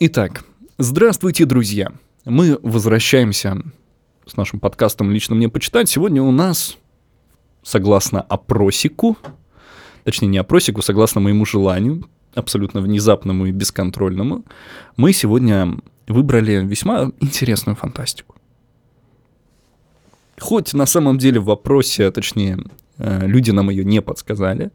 Итак, здравствуйте, друзья. Мы возвращаемся с нашим подкастом «Лично мне почитать». Сегодня у нас, согласно опросику, точнее не опросику, согласно моему желанию, абсолютно внезапному и бесконтрольному, мы сегодня выбрали весьма интересную фантастику. Хоть на самом деле в вопросе, а точнее, э, люди нам ее не подсказали,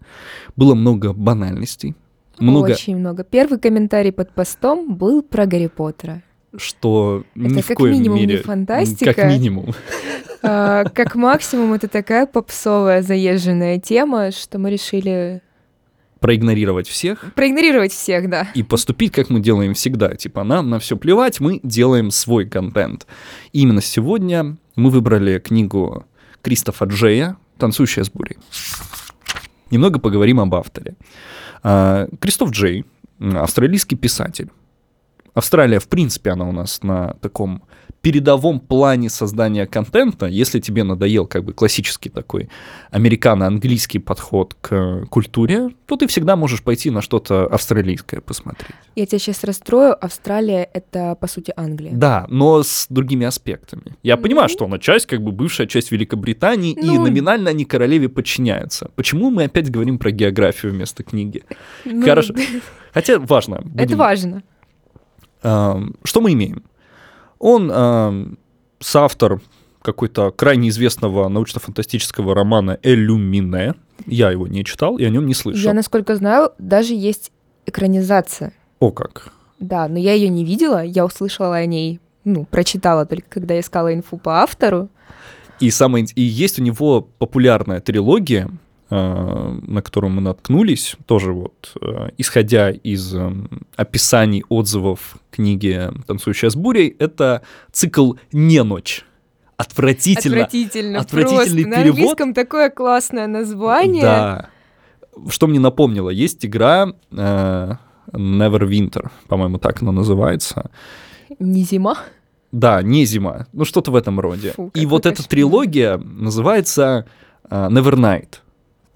было много банальностей, много... Очень много. Первый комментарий под постом был про Гарри Поттера. Что это ни в как коем минимум мере... не фантастика. Как минимум. А, как максимум это такая попсовая заезженная тема, что мы решили Проигнорировать всех проигнорировать всех, да. и поступить, как мы делаем всегда. Типа, нам на все плевать, мы делаем свой контент. И именно сегодня мы выбрали книгу Кристофа Джея «Танцующая с бурей». Немного поговорим об авторе. А, Кристоф Джей, австралийский писатель. Австралия, в принципе, она у нас на таком передовом плане создания контента. Если тебе надоел как бы классический такой американо-английский подход к культуре, то ты всегда можешь пойти на что-то австралийское посмотреть. Я тебя сейчас расстрою. Австралия — это, по сути, Англия. Да, но с другими аспектами. Я Ну. понимаю, что она часть, как бы бывшая часть Великобритании, и Ну. номинально они королеве подчиняются. Почему мы опять говорим про географию вместо книги? Ну, Хорошо. Хотя важно. Это будем- важно. Ам, Что мы имеем? Он ам, соавтор какой-то крайне известного научно-фантастического романа «Элюмине». Я его не читал и о нем не слышал. Я, насколько знаю, даже есть экранизация. О как. Да, но я ее не видела, я услышала о ней, ну, прочитала только, когда искала инфу по автору. И, самое, и есть у него популярная трилогия, э, на которую мы наткнулись, тоже вот, э, исходя из эм, описаний, отзывов книги «Танцующая с бурей», это цикл «Не ночь». Отвратительно. Отвратительно, отвратительный просто. На перевод. английском такое классное название. Да. Что мне напомнило, есть игра э, Neverwinter, по-моему, так она называется. Не зима. Да, не зима, ну что-то в этом роде. Фу, И вот эта кошмар. трилогия называется э, Nevernight.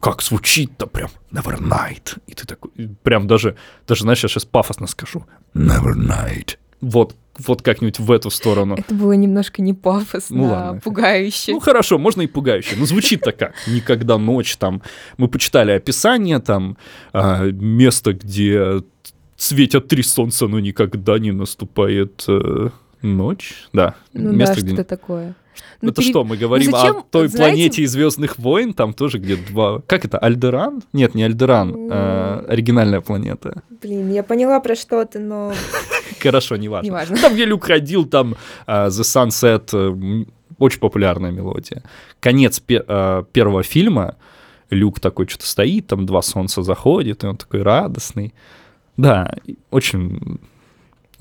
Как звучит-то прям Nevernight. И ты такой, прям даже, даже, знаешь, я сейчас пафосно скажу. Nevernight. Вот, вот как-нибудь в эту сторону. Это было немножко не пафосно, Ну а ладно. пугающе. Ну хорошо, можно и пугающе. Но звучит-то как? Никогда ночь там. Мы почитали описание там а, место, где светят три солнца, но никогда не наступает э, ночь. Да, Ну место, да, где что-то такое. Ну, Это пере- что, мы говорим зачем, о той знаете- планете из Звездных войн, там тоже где два. Как это? Альдеран? Нет, не Альдеран, а, оригинальная планета. Блин, я поняла про что ты, но Хорошо, неважно. неважно. Там, где Люк ходил, там а, The Sunset, э, очень популярная мелодия. Конец пе- а, первого фильма, Люк такой что-то стоит, там два солнца заходит, и он такой радостный. Да, очень...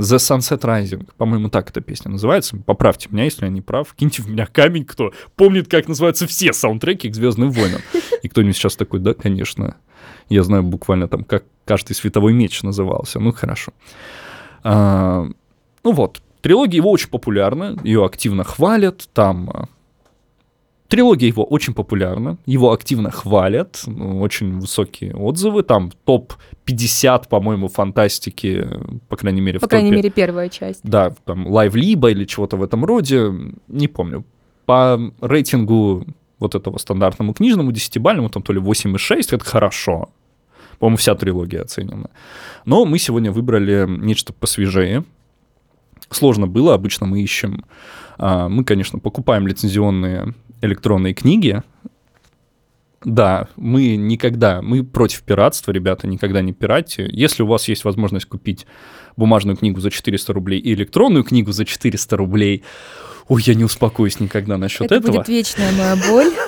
The Sunset Rising, по-моему, так эта песня называется. Поправьте меня, если я не прав. Киньте в меня камень, кто помнит, как называются все саундтреки к Звездным войнам. И кто-нибудь сейчас такой, да, конечно. Я знаю буквально там, как каждый световой меч назывался. Ну, хорошо. А, ну вот, трилогия его очень популярна, ее активно хвалят, там... Трилогия его очень популярна, его активно хвалят, ну, очень высокие отзывы, там топ-50, по-моему, фантастики, по крайней мере, По в топе. крайней мере, первая часть. Да, там Live Либо или чего-то в этом роде, не помню. По рейтингу вот этого стандартному книжному, десятибальному, там то ли 8,6, это хорошо. По-моему, вся трилогия оценена. Но мы сегодня выбрали нечто посвежее. Сложно было, обычно мы ищем... а, Мы, конечно, покупаем лицензионные электронные книги. Да, мы никогда, мы против пиратства, ребята, никогда не пиратьте. Если у вас есть возможность купить бумажную книгу за 400 рублей и электронную книгу за 400 рублей, ой, я не успокоюсь никогда насчет Это этого. будет вечная моя боль.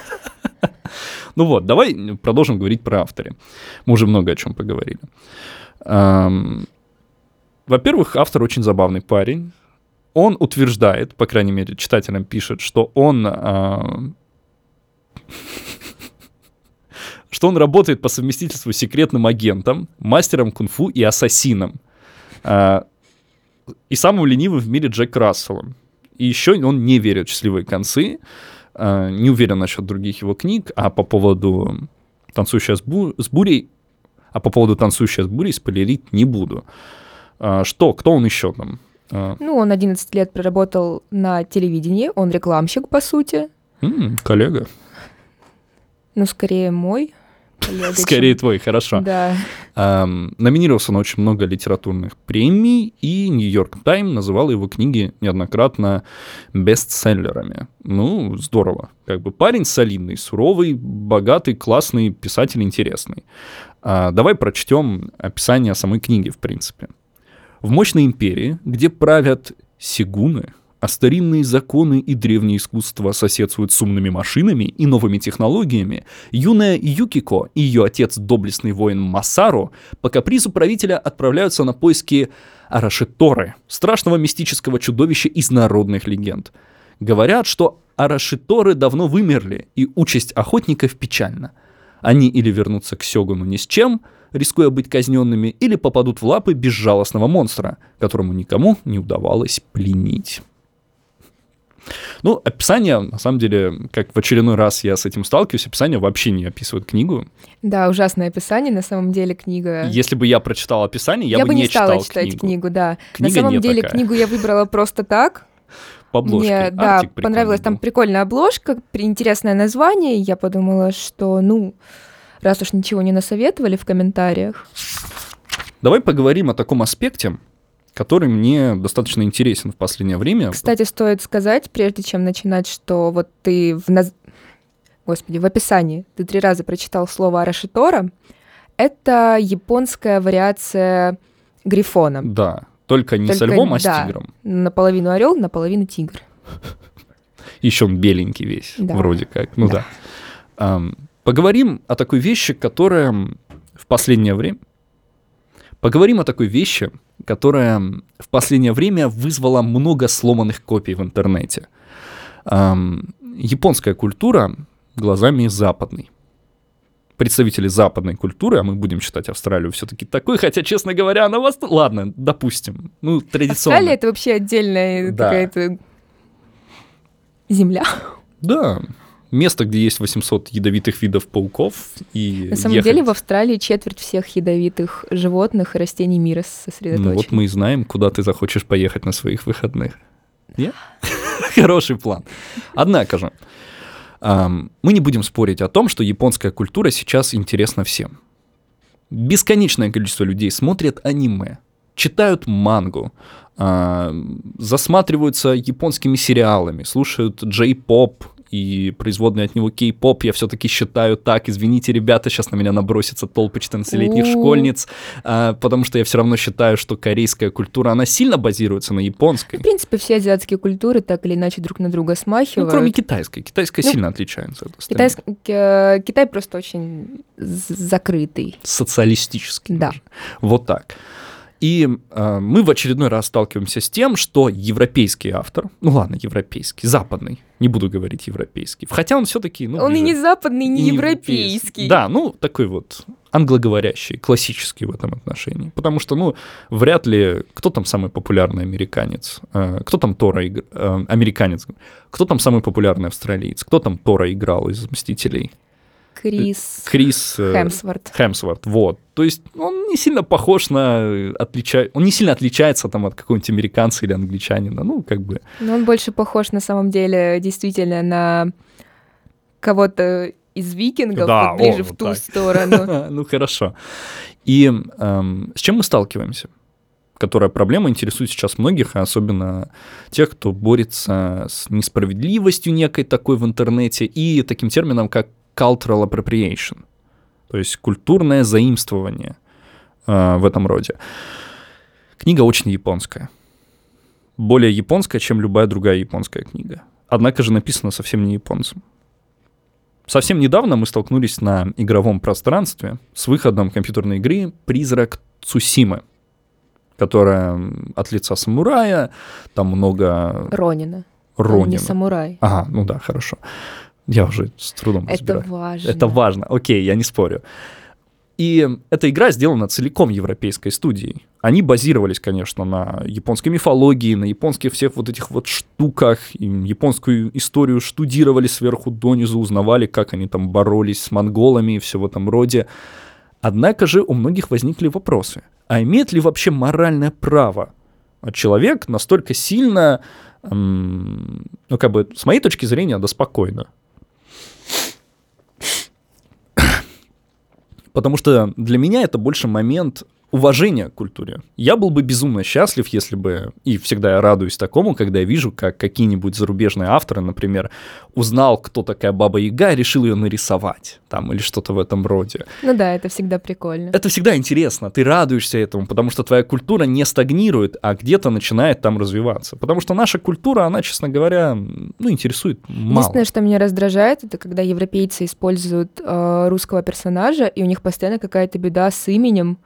Ну вот, давай продолжим говорить про авторе. Мы уже много о чем поговорили. Во-первых, автор очень забавный парень. Он утверждает, по крайней мере, читателям пишет, что он а, что он работает по совместительству секретным агентом, мастером кунг-фу и ассасином. А, и самым ленивым в мире Джек Расселом. И еще он не верит в счастливые концы, а, не уверен насчет других его книг, а по поводу «Танцующая с, с бурей», а по поводу «Танцующая с бурей» спойлерить не буду. Что, кто он еще там? А, Ну, он 11 лет проработал на телевидении, он рекламщик, по сути. м, коллега. Ну, скорее мой коллега. чем- Скорее твой, хорошо. Да. Ам, номинировался на очень много литературных премий, и Нью-Йорк Тайм называл его книги неоднократно бестселлерами. Ну, здорово. Как бы парень солидный, суровый, богатый, классный, писатель интересный. А, давай прочтем описание самой книги, в принципе. В мощной империи, где правят сигуны, а старинные законы и древнее искусство соседствуют с умными машинами и новыми технологиями, юная Юкико и ее отец, доблестный воин Масару, по капризу правителя отправляются на поиски Арашиторы, страшного мистического чудовища из народных легенд. Говорят, что Арашиторы давно вымерли, и участь охотников печальна. Они или вернутся к Сёгуну ни с чем, рискуя быть казненными, или попадут в лапы безжалостного монстра, которому никому не удавалось пленить. Ну, описание, на самом деле, как в очередной раз я с этим сталкиваюсь, описание вообще не описывает книгу. Да, ужасное описание, на самом деле книга... Если бы я прочитал описание, я, я, бы не стала читал читать книгу. книгу, да. Книга на самом не деле такая. книгу я выбрала просто так. По обложке. Мне, да, Артик прикольный понравилась там был. прикольная обложка, интересное название. и Я подумала, что, ну, раз уж ничего не насоветовали в комментариях. Давай поговорим о таком аспекте, который мне достаточно интересен в последнее время. Кстати, стоит сказать, прежде чем начинать, что вот ты в наз... Господи, в описании ты три раза прочитал слово Арашитора. Это японская вариация Грифона. Да, только не со Только, львом, а с да. тигром. Наполовину орел, наполовину тигр. Еще он беленький весь, Да. вроде как. Ну да. Ам, поговорим о такой вещи, которая в последнее время... Поговорим о такой вещи, которая в последнее время вызвала много сломанных копий в интернете. Японская культура глазами западной. Представители западной культуры, а мы будем считать Австралию все-таки такой, хотя, честно говоря, она вас... Ладно, допустим. Ну, традиционно. Австралия — это вообще отдельная Да. какая-то земля. Да, место, где есть 800 ядовитых видов пауков. И На самом ехать- деле в Австралии четверть всех ядовитых животных и растений мира сосредоточены. Ну вот мы и знаем, куда ты захочешь поехать на своих выходных. Нет? Хороший план. Однако же, мы не будем спорить о том, что японская культура сейчас интересна всем. Бесконечное количество людей смотрят аниме, читают мангу, засматриваются японскими сериалами, слушают джей-поп и производный от него кей-поп, я все-таки считаю так. Извините, ребята, сейчас на меня набросятся толпы 14-летних У. школьниц, а, потому что я все равно считаю, что корейская культура, она сильно базируется на японской. В принципе, все азиатские культуры так или иначе друг на друга Ну, смахивают. кроме китайской. Китайская Ну, сильно отличается от остальных. Китайск- э, Китай просто очень закрытый. Социалистический. Да. даже. Вот так. И э, мы в очередной раз сталкиваемся с тем, что европейский автор, ну ладно, европейский, западный, не буду говорить европейский, хотя он все-таки, ну, Он и ближе- не западный, и не и европейский. Да, ну, такой вот англоговорящий, классический в этом отношении. Потому что, ну, вряд ли... Кто там самый популярный американец? Э, Кто там Тора игр- э, Американец. Кто там самый популярный австралиец? Кто там Тора играл из «Мстителей»? Крис Крис... э, Хемсворт. Хемсворт, вот. То есть он не сильно похож на... Отлича... Он не сильно отличается там от какого-нибудь американца или англичанина. Ну, как бы... Но он больше похож на самом деле действительно на кого-то из викингов, Да, вот ближе о, в вот ту так. сторону. Ну, хорошо. И эм, с чем мы сталкиваемся? Которая проблема интересует сейчас многих, а особенно тех, кто борется с несправедливостью некой такой в интернете и таким термином, как cultural appropriation, то есть культурное заимствование э, в этом роде. Книга очень японская. Более японская, чем любая другая японская книга. Однако же написана совсем не японцем. Совсем недавно мы столкнулись на игровом пространстве с выходом компьютерной игры «Призрак Цусимы», которая от лица самурая, там много Ронина. Он не Ронина. самурай. Ага, ну да, хорошо. Я уже с трудом Это разбираюсь. важно. Это важно, окей, я не спорю. И эта игра сделана целиком европейской студией. Они базировались, конечно, на японской мифологии, на японских всех вот этих вот штуках, японскую историю штудировали сверху донизу, узнавали, как они там боролись с монголами и все в этом роде. Однако же у многих возникли вопросы. А имеет ли вообще моральное право человек настолько сильно, эм, ну как бы с моей точки зрения, да спокойно. Потому что для меня это больше момент уважение к культуре. Я был бы безумно счастлив, если бы, и всегда я радуюсь такому, когда я вижу, как какие-нибудь зарубежные авторы, например, узнал, кто такая Баба Яга, и решил ее нарисовать, там, или что-то в этом роде. Ну да, это всегда прикольно. Это всегда интересно, ты радуешься этому, потому что твоя культура не стагнирует, а где-то начинает там развиваться. Потому что наша культура, она, честно говоря, ну, интересует мало. Единственное, что меня раздражает, это когда европейцы используют э, русского персонажа, и у них постоянно какая-то беда с именем,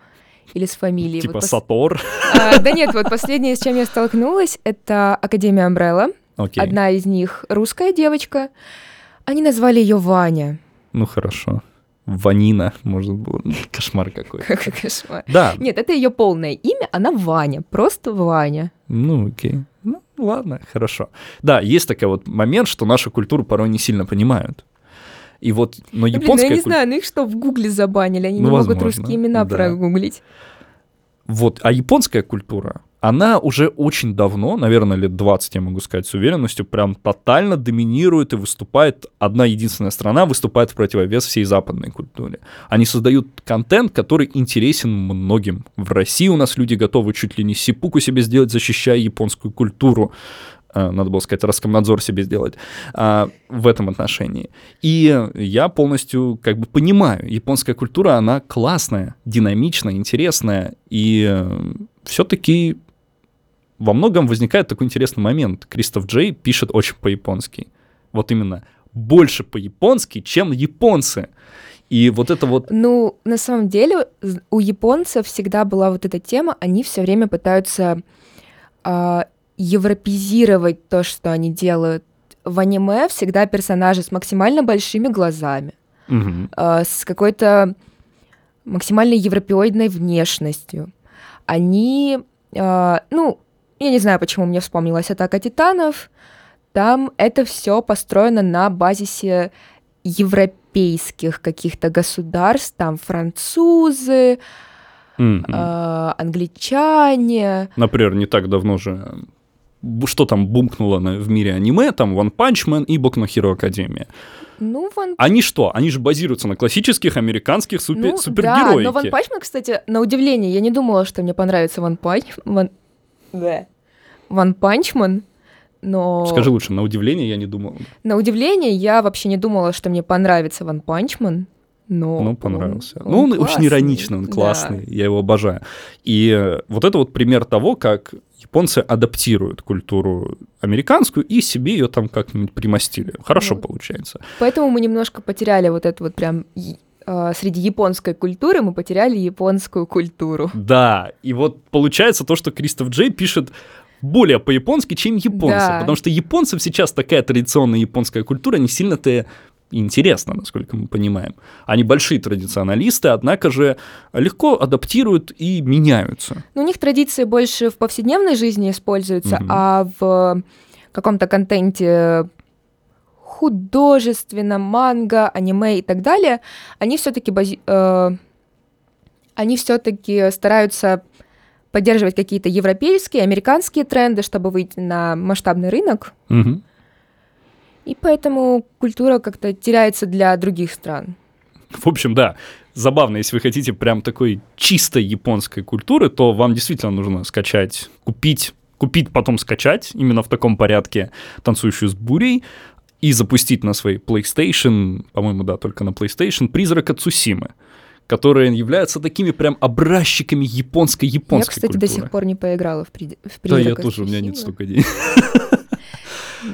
или с фамилией. Типа вот Сатор? А, да нет, вот последнее, с чем я столкнулась, это Академия Амбрелла. Окей. Одна из них русская девочка. Они назвали ее Ваня. Ну хорошо. Ванина, может быть. Кошмар какой. Какой кошмар. Да. Нет, это ее полное имя, она Ваня, просто Ваня. Ну, окей. Ну, ладно, хорошо. Да, есть такой вот момент, что нашу культуру порой не сильно понимают. И вот, но Блин, японская... ну я не куль- знаю, ну их что, в Гугле забанили? Они Ну, не могут возможно, русские имена да. прогуглить. Вот, а японская культура, она уже очень давно, наверное, лет 20, я могу сказать с уверенностью, прям тотально доминирует и выступает, одна единственная страна выступает в противовес всей западной культуре. Они создают контент, который интересен многим. В России у нас люди готовы чуть ли не сипуку себе сделать, защищая японскую культуру. Э, Надо было сказать, Роскомнадзор себе сделать а, в этом отношении. И я полностью как бы понимаю, японская культура, она классная, динамичная, интересная, и все-таки во многом возникает такой интересный момент. Кристоф Джей пишет очень по-японски. Вот именно больше по-японски, чем японцы. И вот это вот... Ну, на самом деле, у японцев всегда была вот эта тема, они все время пытаются а, европезировать то, что они делают. В аниме всегда персонажи с максимально большими глазами, Мгм. а, с какой-то максимально европеоидной внешностью. Они, а, ну, я не знаю, почему мне вспомнилась атака титанов. Там это все построено на базисе европейских каких-то государств, там французы, Мгм. а, англичане. Например, не так давно же что там бумкнуло на- в мире аниме, там One Punch Man и Boku no Hero Академия. Ну, Ван Они что? Они же базируются на классических американских супер- ну, да, супергероике. но Ван Панчмен, кстати, на удивление, я не думала, что мне понравится One Punch... One... One Punch Man, но... Скажи лучше, на удивление я не думал. На удивление, я вообще не думала, что мне понравится Ван Панчман, но... Ну, он- понравился. ну, он очень классный, ироничный, он да. классный, я его обожаю. И вот это вот пример того, как японцы адаптируют культуру американскую и себе ее там как-нибудь примостили. Хорошо Вот. получается. Поэтому мы немножко потеряли вот это вот прям... а, Среди японской культуры мы потеряли японскую культуру. Да, и вот получается то, что Кристоф Джей пишет более по-японски, чем японцы. Да. Потому что японцам сейчас такая традиционная японская культура не сильно-то интересна, насколько мы понимаем. Они большие традиционалисты, однако же легко адаптируют и меняются. Ну, у них традиции больше в повседневной жизни используются, Мгм. а в каком-то контенте художественном, манго, аниме и так далее, они все-таки они все-таки стараются поддерживать какие-то европейские, американские тренды, чтобы выйти на масштабный рынок, Мгм. И поэтому культура как-то теряется для других стран. В общем, да, забавно, если вы хотите прям такой чистой японской культуры, то вам действительно нужно скачать, купить, купить, потом скачать, именно в таком порядке, танцующую с бурей, и запустить на своей PlayStation, по-моему, да, только на PlayStation, «Призрака Цусимы», которые являются такими прям образчиками японской-японской Я, кстати, культуры. до сих пор не поиграла в, при... в Да, я «Призрака тоже, у меня нет Цусимы. столько денег.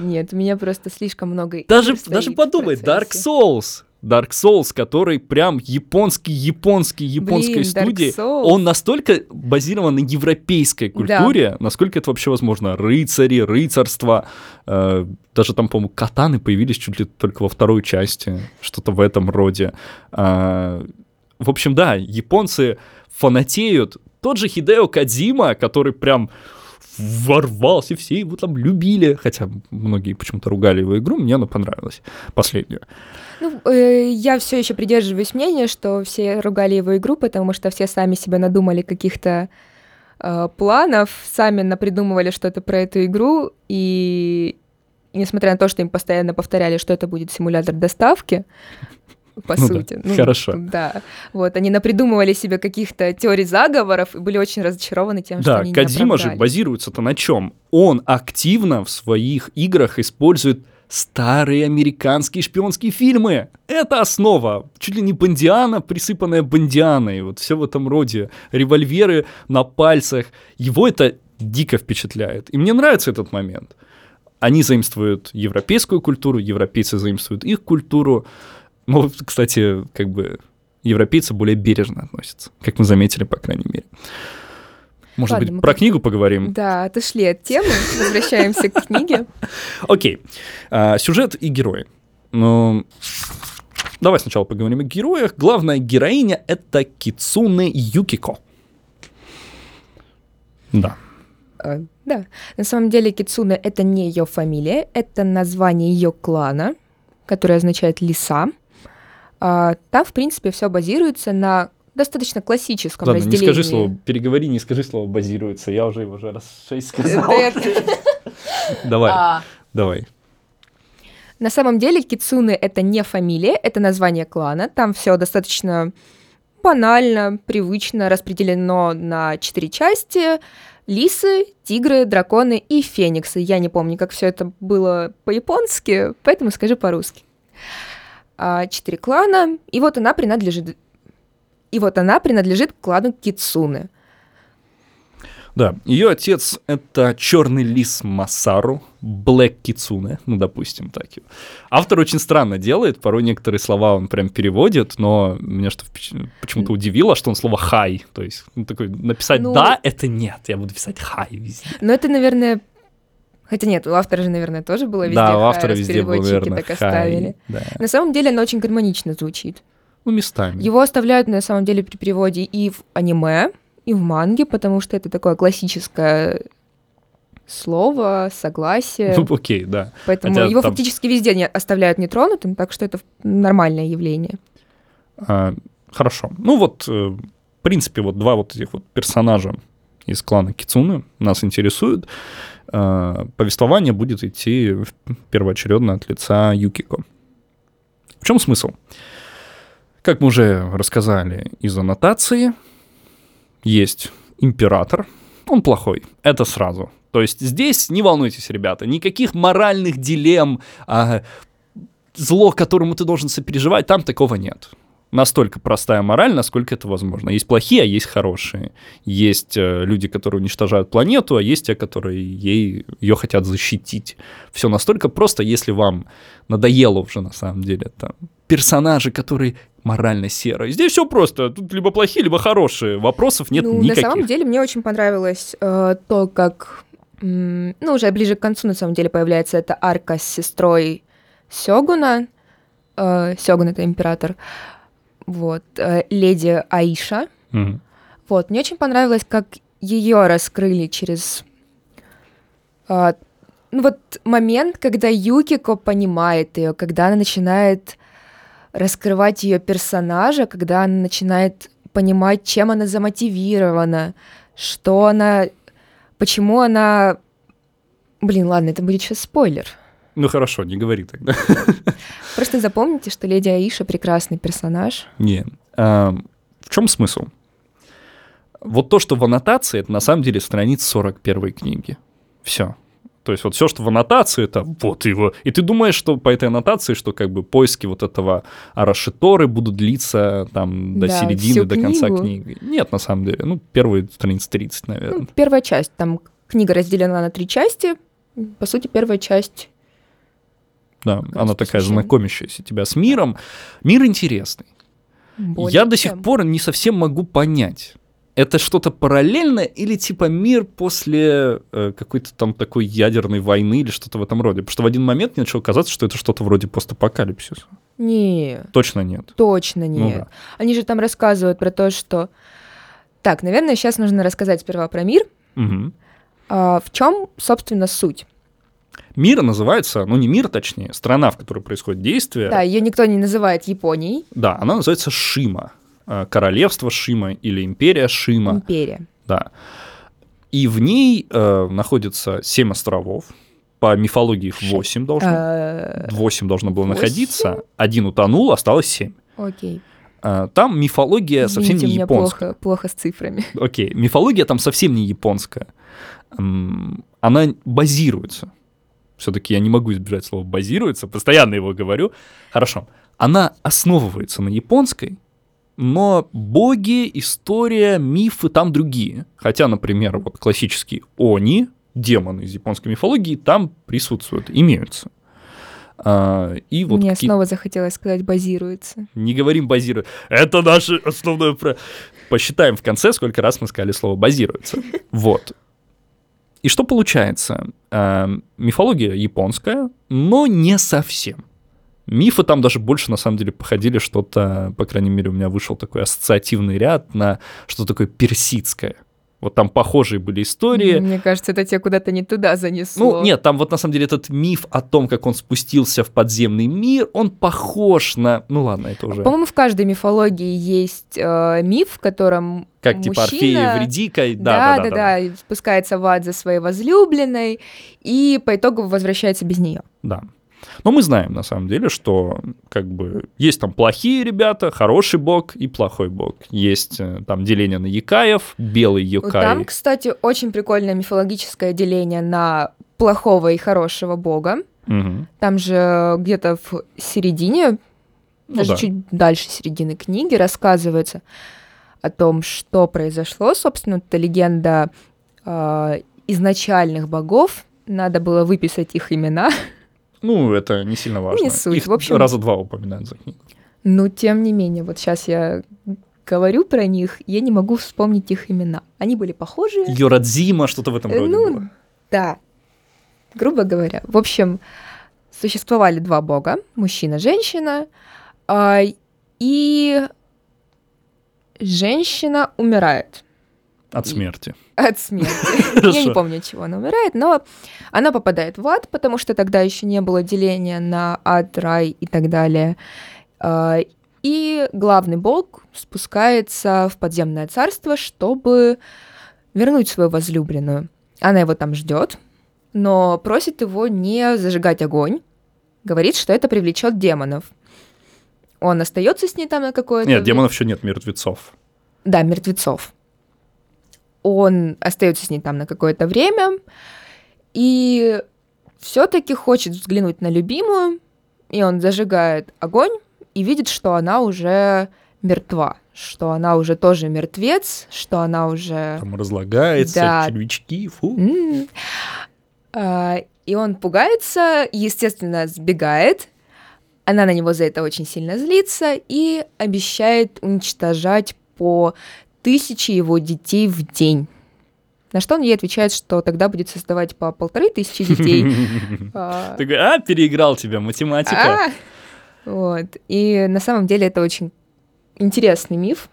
Нет, у меня просто слишком много Даже, даже подумай, Dark. Souls. Dark Souls, который прям японский, японский, японской Блин, студии, он настолько базирован на европейской культуре, насколько это вообще возможно. Рыцари, рыцарство, э, даже там, по-моему, катаны появились чуть ли только во второй части, что-то в этом роде. А, в общем, да, японцы фанатеют. Тот же Хидео Кадзима, который прям ворвался, все его там любили, хотя многие почему-то ругали его игру, мне она понравилась, последнюю. Ну, э, я все еще придерживаюсь мнения, что все ругали его игру, потому что все сами себе надумали каких-то э, планов, сами напридумывали что-то про эту игру, и, и несмотря на то, что им постоянно повторяли, что это будет симулятор доставки, по Ну да, сути. хорошо. Да. Вот, они напридумывали себе каких-то теорий заговоров и были очень разочарованы тем, что Да, они не Кадзима же базируется-то на чем? Он активно в своих играх использует старые американские шпионские фильмы. Это основа. Чуть ли не бандиана, присыпанная бандианой. Вот все в этом роде. Револьверы на пальцах. Его это дико впечатляет. И мне нравится этот момент. Они заимствуют европейскую культуру, европейцы заимствуют их культуру. Ну, кстати, как бы европейцы более бережно относятся, как мы заметили, по крайней мере. Может Ладно, быть, про как-то- книгу поговорим? Да, отошли от темы, возвращаемся к книге. Окей. А, сюжет и герои. Ну, давай сначала поговорим о героях. Главная героиня — это Кицуне Юкико. Да. Э, Да, на самом деле Кицуна это не ее фамилия, это название ее клана, которое означает лиса. А, Там, в принципе, все базируется на достаточно классическом Ладно, не разделении. скажи слово, переговори, не скажи слово «базируется». Я уже его уже раз шесть сказал. Давай, А, давай. На самом деле Кицуны это не фамилия, это название клана. Там все достаточно банально, привычно распределено на четыре части. Лисы, тигры, драконы и фениксы. Я не помню, как все это было по-японски, поэтому скажу по-русски. А, Четыре клана, и вот она принадлежит... И вот она принадлежит к клану Кицуны. Да, ее отец — это черный лис Масару, Блэк Кицуне, ну, допустим, так его. Автор очень странно делает, порой некоторые слова он прям переводит, но меня что почему-то удивило, что он слово «хай», то есть ну, такой, написать Ну- «да» — это нет, я буду писать «хай» везде. Но это, наверное... Хотя нет, у автора же, наверное, тоже было везде да, у «хай», автора раз везде было, наверное, так «хай», оставили. да. На самом деле она очень гармонично звучит. Ну, местами. Его оставляют на самом деле при переводе и в аниме, и в манге, потому что это такое классическое слово, согласие. Ну, окей, да. Поэтому хотя его там- фактически везде не оставляют нетронутым, так что это нормальное явление. А, хорошо. Ну вот, э, в принципе, вот два вот этих вот персонажа из клана Кицуны нас интересуют. А, повествование будет идти первоочередно от лица Юкико. В чем смысл? Как мы уже рассказали из аннотации, есть император, он плохой, это сразу. То есть здесь, не волнуйтесь, ребята, никаких моральных дилемм, а, зло, которому ты должен сопереживать, там такого нет. Настолько простая мораль, насколько это возможно. Есть плохие, а есть хорошие. Есть э, люди, которые уничтожают планету, а есть те, которые ей, ее хотят защитить. Все настолько просто, если вам надоело уже на самом деле там персонажи, которые морально серые. Здесь все просто. Тут либо плохие, либо хорошие. Вопросов нет ну, никаких. на самом деле мне очень понравилось э, то, как, ну, уже ближе к концу, на самом деле, появляется эта арка с сестрой Сёгуна. Э, Сёгун — это император. Вот. э, леди Аиша. Мгм. Вот, мне очень понравилось, как ее раскрыли через а, ну вот момент, когда Юкико понимает ее, когда она начинает раскрывать ее персонажа, когда она начинает понимать, чем она замотивирована, что она, почему она, блин, ладно, это будет сейчас спойлер. Ну хорошо, не говори тогда. Просто запомните, что леди Аиша прекрасный персонаж. Не. а, в чем смысл? Вот то, что в аннотации, это на самом деле страница 41 книги. Все. То есть вот все, что в аннотации, это вот его. И ты думаешь, что по этой аннотации, что как бы поиски вот этого Арашиторы будут длиться там до Да, середины, до конца книгу. книги. Нет, на самом деле. Ну, первые страниц 30, Ну, наверное. первая часть, там книга разделена на три части. По сути, первая часть да, она такая знакомящаяся тебя с миром. Мир интересный. более Я до сих чем. пор не совсем могу понять, это что-то параллельное или типа мир после э, какой-то там такой ядерной войны или что-то в этом роде? Потому что в один момент мне начало казаться, что это что-то вроде постапокалипсиса. Не, Точно нет. точно Ну нет. да. Они же там рассказывают про то, что... Так, наверное, сейчас нужно рассказать сперва про мир, Мгм. А, в чем, собственно, суть? Мир называется, ну не мир, точнее, страна, в которой происходит действие. Да, ее никто не называет Японией. Да, она называется Шима. Э, Королевство Шима или Империя Шима. Империя. Да. И в ней э, находится семь островов. По мифологии их восемь должно. Э, Восемь должно было находиться. Один утонул, осталось семь. Окей. Э, Там мифология совсем Извините, не у меня японская. плохо, плохо с цифрами. Окей, мифология там совсем не японская. Она базируется. Все-таки я не могу избежать слова базируется, постоянно его говорю. Хорошо. Она основывается на японской, но боги, история, мифы там другие. Хотя, например, вот классические они, демоны из японской мифологии, там присутствуют, имеются. А, и вот Мне какие- снова захотелось сказать базируется. не говорим базирует. Это наше основное про... Посчитаем в конце, сколько раз мы сказали слово базируется. Вот. И что получается? Э, мифология японская, но не совсем. Мифы там даже больше, на самом деле, походили что-то, по крайней мере, у меня вышел такой ассоциативный ряд на что такое персидское. Вот там похожие были истории. Мне кажется, это тебя куда-то не туда занесло. Ну, нет, там вот на самом деле этот миф о том, как он спустился в подземный мир, он похож на... Ну ладно, это уже... По-моему, в каждой мифологии есть э, миф, в котором Как типа мужчина- Орфея Евредика. и- Да, Да, да, да, и спускается в ад за своей возлюбленной и по итогу возвращается без нее. Да. Но мы знаем, на самом деле, что как бы есть там плохие ребята, хороший бог и плохой бог. Есть э, там деление на якаев, белый якай. Там, кстати, очень прикольное мифологическое деление на плохого и хорошего бога. Мгм. Там же где-то в середине, Ну даже да. чуть дальше середины книги рассказывается о том, что произошло. Собственно, это легенда э, изначальных богов. Надо было выписать их имена. Ну, это не сильно важно. Не суть. Их В общем- раза два упоминают за книгу. Но тем не менее, вот сейчас я говорю про них, я не могу вспомнить их имена. Они были похожи. Йорадзима, что-то в этом Э, роде ну, было. Да. Грубо говоря. В общем, существовали два бога, мужчина-женщина, а, и женщина умирает От смерти. От смерти. Я не помню, от чего она умирает, но она попадает в ад, потому что тогда еще не было деления на ад, рай и так далее. А, И главный бог спускается в подземное царство, чтобы вернуть свою возлюбленную. Она его там ждет, но просит его не зажигать огонь. Говорит, что это привлечет демонов. Он остается с ней там на какое-то Нет, демонов еще нет, мертвецов. Да, мертвецов. Он остается с ней там на какое-то время и все-таки хочет взглянуть на любимую, и он зажигает огонь и видит, что она уже мертва, что она уже тоже мертвец, что она уже... Там разлагается, Да. червячки, фу. А, И он пугается, естественно, сбегает. Она на него за это очень сильно злится и обещает уничтожать по тысяче его детей в день. На что он ей отвечает, что тогда будет создавать по полторы тысячи детей. А, Такой, а, переиграл тебя, математика. а. Вот. И на самом деле это очень интересный миф,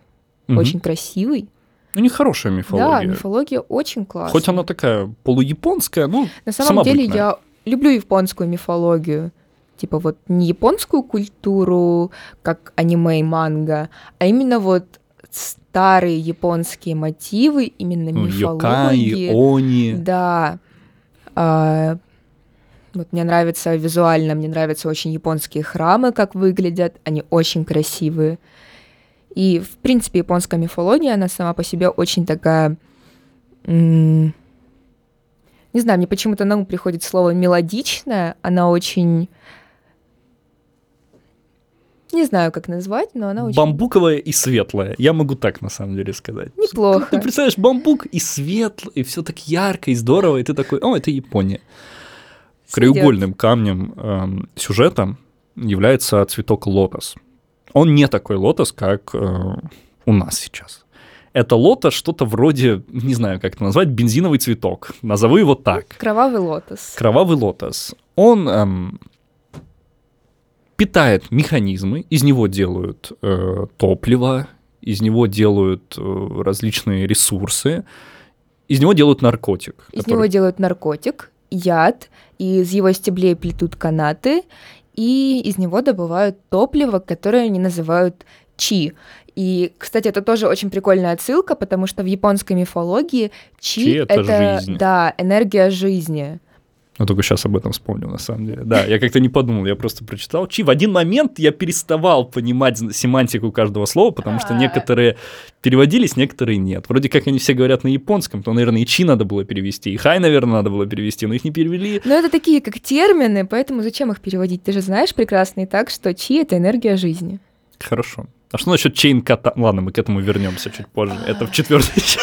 очень красивый. Ну, нехорошая Да, мифология. мифология очень классная. Хоть она такая полуяпонская, ну, На самом деле я люблю японскую мифологию. Типа вот не японскую культуру, как аниме и манга, а именно вот старые японские мотивы, именно ну, мифологии. Йокаи, Они. Да. А, вот мне нравится визуально, мне нравятся очень японские храмы, как выглядят, они очень красивые. И, в принципе, японская мифология, она сама по себе очень такая... м, Не знаю, мне почему-то на ум приходит слово мелодичная, она очень... Не знаю, как назвать, но она очень Бамбуковая и светлая. Я могу так, на самом деле, сказать. неплохо. Ты представляешь, бамбук и светло, и все так ярко и здорово, и ты такой, о, это Япония. Сойдёт. Краеугольным камнем эм, сюжета является цветок лотос. Он не такой лотос, как э, у нас сейчас. Это лотос что-то вроде, не знаю, как это назвать, бензиновый цветок. Назову его так. Кровавый лотос. Кровавый лотос. Он эм, питает механизмы, из него делают э, топливо, из него делают э, различные ресурсы. Из него делают наркотик. Из который- него делают наркотик, яд, из его стеблей плетут канаты, и из него добывают топливо, которое они называют чи. И, кстати, это тоже очень прикольная отсылка, потому что в японской мифологии чи, Чи — это жизнь. да, энергия жизни. Я только сейчас об этом вспомнил, на самом деле. Да, я как-то не подумал, я просто прочитал. Чи, в один момент я переставал понимать семантику каждого слова, потому что некоторые переводились, некоторые нет. Вроде как они все говорят на японском, то, наверное, и чи надо было перевести, и хай, наверное, надо было перевести, но их не перевели. Но это такие как термины, поэтому зачем их переводить? Ты же знаешь прекрасно и так, что чи — это энергия жизни. Хорошо. А что насчет чейн кота? Ладно, мы к этому вернемся чуть позже. Это в четвертой части.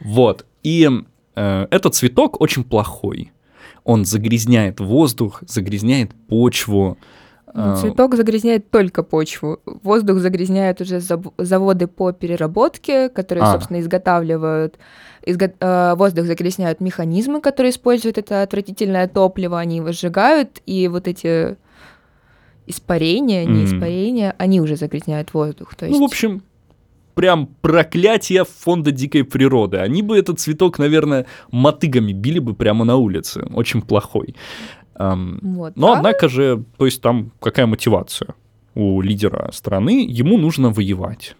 Вот. И этот цветок очень плохой. Он загрязняет воздух, загрязняет почву. Ну, Э, Цветок загрязняет только почву. Воздух загрязняют уже зав- заводы по переработке, которые, А. собственно, изготавливают. изго- э, Воздух загрязняют механизмы, которые используют это отвратительное топливо, они его сжигают, и вот эти испарения, не Мгм. испарения, они уже загрязняют воздух. То есть... Ну, в общем, прям проклятие фонда дикой природы. Они бы этот цветок, наверное, мотыгами били бы прямо на улице. Очень плохой. Вот. Но, А однако же, то есть там какая мотивация у лидера страны? Ему нужно воевать.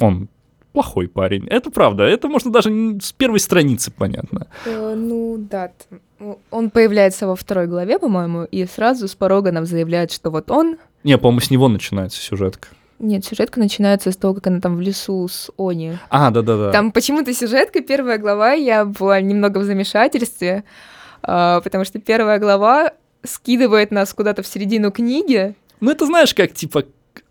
Он плохой парень. Это правда. Это можно даже с первой страницы понятно. Э, Ну да, он появляется во второй главе, по-моему, и сразу с порога нам заявляет, что вот он. Не, по-моему, с него начинается сюжетка. Нет, сюжетка начинается с того, как она там в лесу с Они. А, да-да-да. Там почему-то сюжетка, первая глава, я была немного в замешательстве, а, потому что первая глава скидывает нас куда-то в середину книги. Ну, это знаешь, как, типа,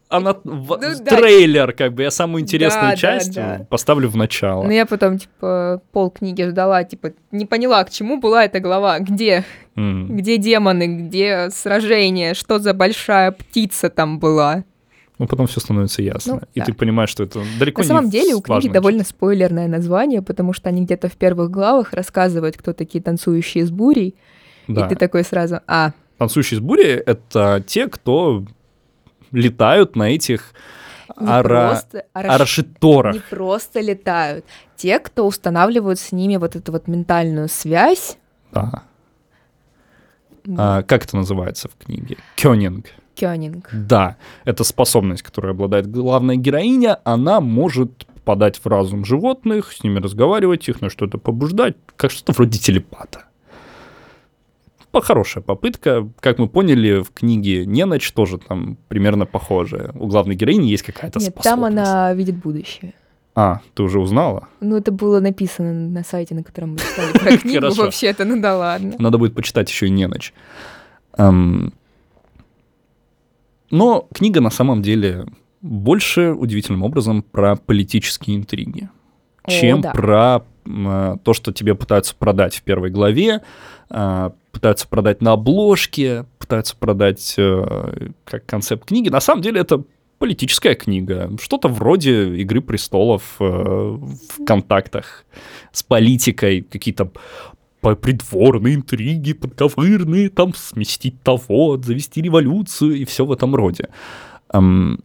она Ну да. трейлер, как бы я самую интересную Да, да, часть да. поставлю в начало. Но я потом, типа, пол книги ждала, типа, не поняла, к чему была эта глава, где, М. где демоны, где сражение, что за большая птица там была. Ну, потом все становится ясно. Ну, и да. ты понимаешь, что это далеко На не самом деле у книги важная довольно спойлерное название, потому что они где-то в первых главах рассказывают, кто такие танцующие с бурей. Да. и ты такой сразу, а, Танцующие с бурей — это те, кто летают на этих не ара... просто араш- арашиторах. не просто летают. Те, кто устанавливают с ними вот эту вот ментальную связь. Да. А, как это называется в книге? Кёнинг. Кёнинг. Да, это способность, которой обладает главная героиня. Она может попадать в разум животных, с ними разговаривать, их на что-то побуждать, как что-то вроде телепата. По- Хорошая попытка. Как мы поняли, в книге «Неночь» тоже там примерно похожая. У главной героини есть какая-то Нет, способность. там она видит будущее. А, ты уже узнала? Ну, это было написано на сайте, на котором мы читали про книгу вообще-то, ну да ладно. Надо будет почитать еще и «Неночь». Но книга на самом деле больше удивительным образом про политические интриги, О, чем да. про э, то, что тебе пытаются продать в первой главе, э, пытаются продать на обложке, пытаются продать э, как концепт книги. На самом деле это политическая книга, что-то вроде «Игры престолов» э, в контактах с политикой, какие-то придворные интриги, подковырные, там сместить того, завести революцию и все в этом роде. Эм,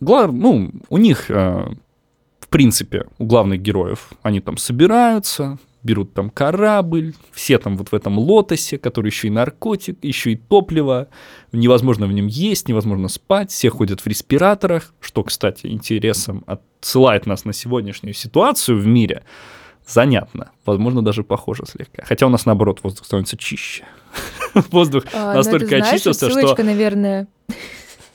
гла- ну, у них, э, в принципе, у главных героев, они там собираются, берут там корабль, все там вот в этом лотосе, который еще и наркотик, еще и топливо, невозможно в нем есть, невозможно спать, все ходят в респираторах, что, кстати, интересом отсылает нас на сегодняшнюю ситуацию в мире. Занятно, возможно, даже похоже слегка. Хотя у нас, наоборот, воздух становится чище. Воздух А, ну, настолько очистился, что наверное,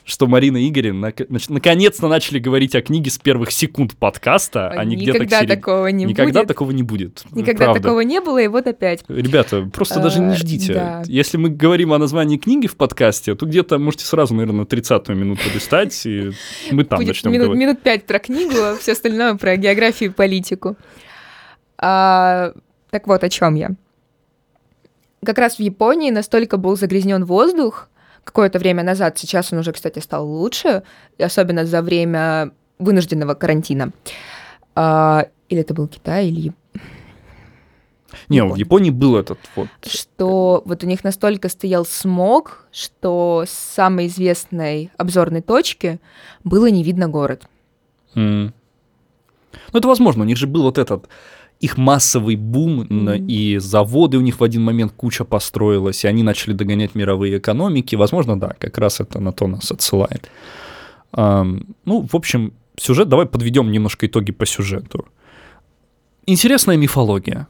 что Марина и Игорь нач- наконец-то начали говорить о книге с первых секунд подкаста, а не где-то никогда середине. такого не Никогда будет. такого не будет. Никогда правда. такого не было, и вот опять. Ребята, просто даже не Э, ждите. да. Если мы говорим о названии книги в подкасте, то где-то можете сразу, наверное, на 30-ю минуту листать, и мы там Будет начнем минут, говорить. минут пять про книгу, а все остальное про географию и политику. А, так вот, о чем я. Как раз в Японии настолько был загрязнен воздух какое-то время назад, сейчас он уже, кстати, стал лучше, особенно за время вынужденного карантина. А, или это был Китай, или Не, в Япония. Японии был этот вот... что вот у них настолько стоял смог, что с самой известной обзорной точки было не видно город. м, Ну, это возможно, у них же был вот этот их массовый бум, mm-hmm. и заводы у них в один момент куча построилась, и они начали догонять мировые экономики. Возможно, да, как раз это на то нас отсылает. Um, ну, в общем, сюжет, давай подведем немножко итоги по сюжету. Интересная мифология.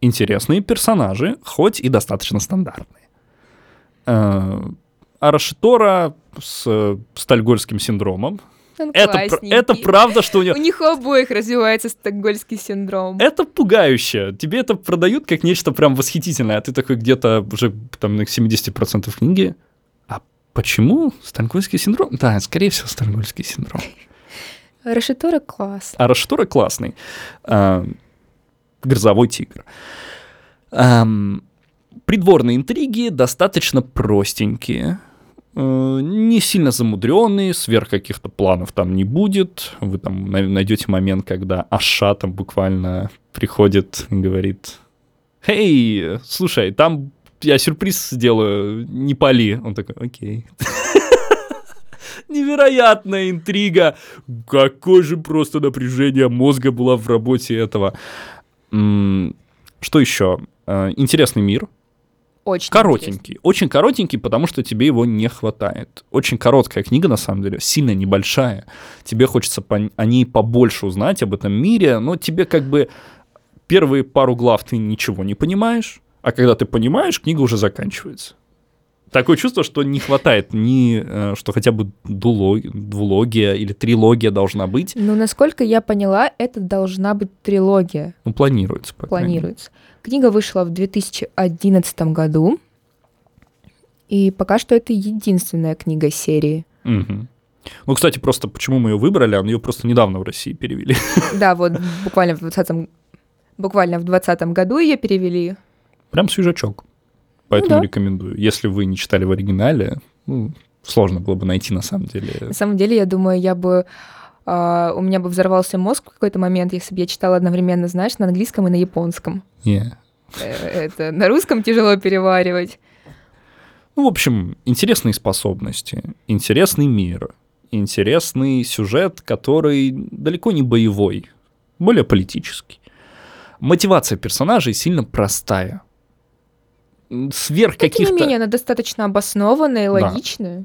Интересные персонажи, хоть и достаточно стандартные. Uh, Арашитора с стальгольским синдромом, это, это правда, что у него... У них у обоих развивается стокгольский синдром. Это пугающе. Тебе это продают как нечто прям восхитительное, а ты такой где-то уже там на 70% книги. А почему стокгольский синдром? Да, скорее всего, стокгольский синдром. Рашитора класс. А Рашитора классный. А, грозовой тигр. Ам, придворные интриги достаточно простенькие. Э, не сильно замудренные, сверх каких-то планов там не будет. Вы там найдете момент, когда Аша там буквально приходит и говорит, «Эй, слушай, там я сюрприз сделаю, не пали». Он такой, «Окей». Невероятная интрига. Какое же просто напряжение мозга было в работе этого. Что еще? Э, интересный мир, Очень коротенький, интересно. очень коротенький, потому что тебе его не хватает. Очень короткая книга, на самом деле, сильно небольшая. Тебе хочется по- о ней побольше узнать, об этом мире, но тебе как бы первые пару глав ты ничего не понимаешь, а когда ты понимаешь, книга уже заканчивается. Такое чувство, что не хватает ни, э, что хотя бы дуло- двулогия или трилогия должна быть. Ну, насколько я поняла, это должна быть трилогия. Ну, планируется. по планируется. Книга вышла в 2011 году, и пока что это единственная книга серии. Мгм. Ну, кстати, просто почему мы ее выбрали, ее просто недавно в России перевели. Да, вот буквально в 20 буквально в 2020 году ее перевели. Прям свежачок. Поэтому да. рекомендую. Если вы не читали в оригинале, ну, сложно было бы найти на самом деле. На самом деле, я думаю, я бы а, у меня бы взорвался мозг в какой-то момент, если бы я читала одновременно, знаешь, на английском и на японском. Не. Э, Это на русском тяжело переваривать. Ну, в общем, интересные способности, интересный мир, интересный сюжет, который далеко не боевой, более политический. Мотивация персонажей сильно простая. Сверх Но, тем каких-то... не менее, она достаточно обоснованная и Да. логичная.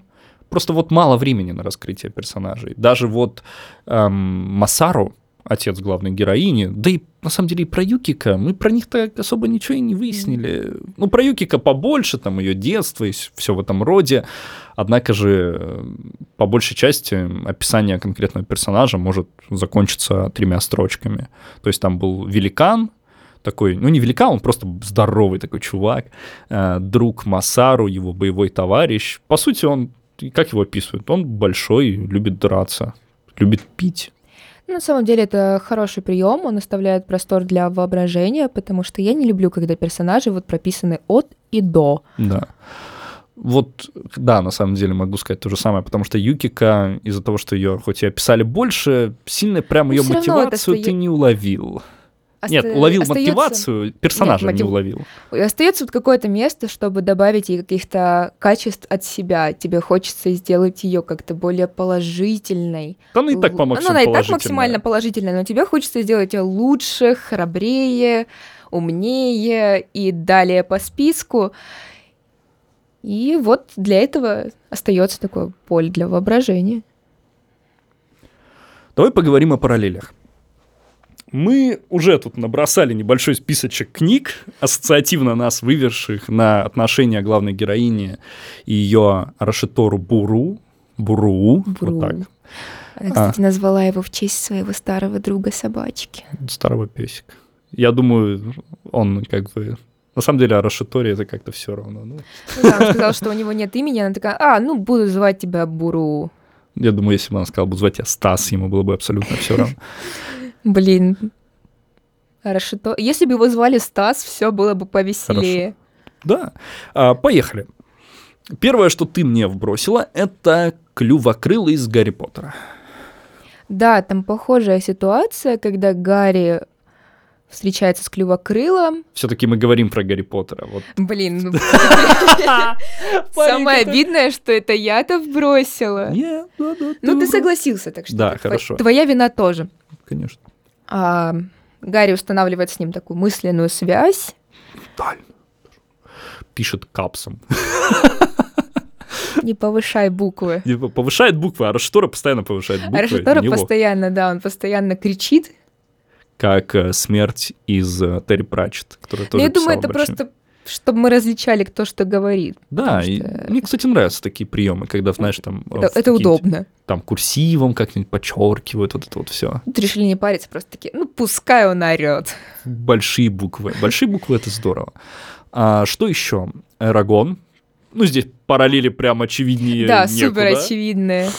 Просто вот мало времени на раскрытие персонажей. Даже вот эм, Масару, отец главной героини, да и на самом деле и про Юкика, мы про них-то особо ничего и не выяснили. Ну, про Юкика побольше, там ее детство и все в этом роде. Однако же, э, по большей части, описание конкретного персонажа может закончиться тремя строчками. То есть там был великан, такой, ну не великан, он просто здоровый такой чувак, э, друг Масару, его боевой товарищ. По сути, он, как его описывают, он большой, любит драться, любит пить. Ну, На самом деле это хороший прием, он оставляет простор для воображения, потому что я не люблю, когда персонажи вот прописаны от и до. Да. Вот, да, на самом деле могу сказать то же самое, потому что Юкика, из-за того, что ее хоть и описали больше, сильно прям Ну, ее равно это мотивацию ты стоя- не уловил. Нет, Оста- уловил остаётся- мотивацию, персонажа Нет, не мотив- уловил. Остается вот какое-то место, чтобы добавить ей каких-то качеств от себя. Тебе хочется сделать ее как-то более положительной. Да она и так по Лу- максимуму Ну, она и так максимально положительная, но тебе хочется сделать ее лучше, храбрее, умнее и далее по списку. И вот для этого остается такое поле для воображения. Давай поговорим о параллелях. Мы уже тут набросали небольшой списочек книг, ассоциативно нас выверших на отношения главной героини и ее Рашитору Буру. Буру. Буру. Вот так. Она, кстати, назвала его в честь своего старого друга собачки. Старого песика. Я думаю, он как бы... На самом деле, о Рашиторе это как-то все равно. Ну, Ну да, он сказал, что у него нет имени, она такая, а, ну, буду звать тебя Буру. я думаю, если бы она сказала, буду звать тебя Стас, ему было бы абсолютно все равно. Блин. Рашито... Если бы его звали Стас, все было бы повеселее. Да, А, поехали. Первое, что ты мне вбросила, это клювокрылый из Гарри Поттера. Да, там похожая ситуация, когда Гарри встречается с клювокрылом. Все-таки мы говорим про Гарри Поттера. Вот. Блин, ну, самое обидное, что это я-то вбросила. Ну, ты согласился, так что Да, хорошо. твоя вина тоже. Конечно. А Гарри устанавливает с ним такую мысленную связь. Пишет капсом. Не повышай буквы. Типа, Повышает буквы, а Рашитора постоянно повышает буквы. А Рашитора Неловко. постоянно, да, он постоянно кричит. Как э, смерть из э, Терри Пратчетт, который Но тоже я думаю, это просто, чтобы мы различали, кто что говорит. Да, и что мне, кстати, нравятся такие приемы, когда, знаешь, там... э, Это, это удобно. Там курсивом как-нибудь подчеркивают вот это вот все. Тут решили не париться, просто такие, ну, пускай он орет. Большие буквы. Большие буквы — это здорово. А что еще? Эрагон. Ну, здесь параллели прям очевиднее Да, некуда. супер очевидное.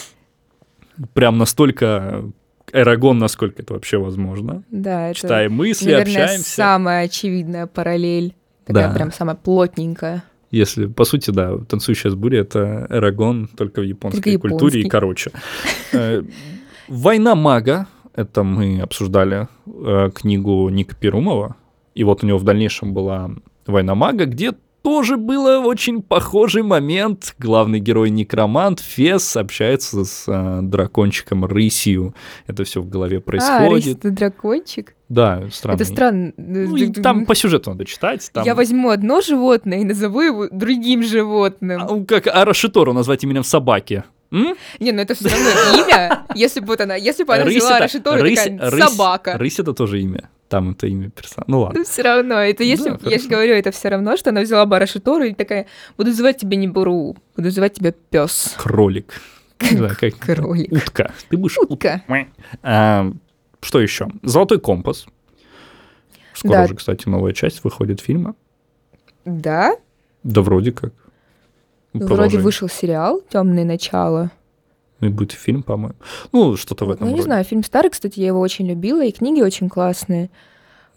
Прям настолько Эрагон, насколько это вообще возможно. Да, это, Читаем мысли, наверное, общаемся. самая очевидная параллель. Такая Да. прям самая плотненькая. Если, по сути, да, танцующая с бурей — это Эрагон только в японской Только культуре и короче. Э, Война мага, это мы обсуждали э, книгу Ника Перумова, и вот у него в дальнейшем была Война мага, где тоже было очень похожий момент. Главный герой некромант Фес общается с э, дракончиком Рысью. Это все в голове А, рысь происходит. это дракончик? Да, странно. Это странно. Ну, и там по сюжету надо читать. Там... Я возьму одно животное и назову его другим животным. А, Как Арашитору назвать именем собаки? М? Не, ну это все равно имя. Если бы вот она, если бы она Рысь взяла это- Рашитору, рысь- такая рысь- собака. Рысь это тоже имя. Там это имя персонажа. Ну ладно. Ну, все равно. Это если, Да, я же говорю, это все равно, что она взяла бы Рашитору и такая, буду звать тебя не Буру, буду звать тебя пес. Кролик. Как... Кролик. Утка. Ты будешь Утка. А, что еще? Золотой компас. Скоро Да. уже, кстати, новая часть выходит фильма. Да? Да вроде как. Вроде вышел сериал Темное начало. И будет фильм, по-моему. Ну, что-то в этом Ну, не роде. знаю, фильм старый, кстати, я его очень любила, и книги очень классные.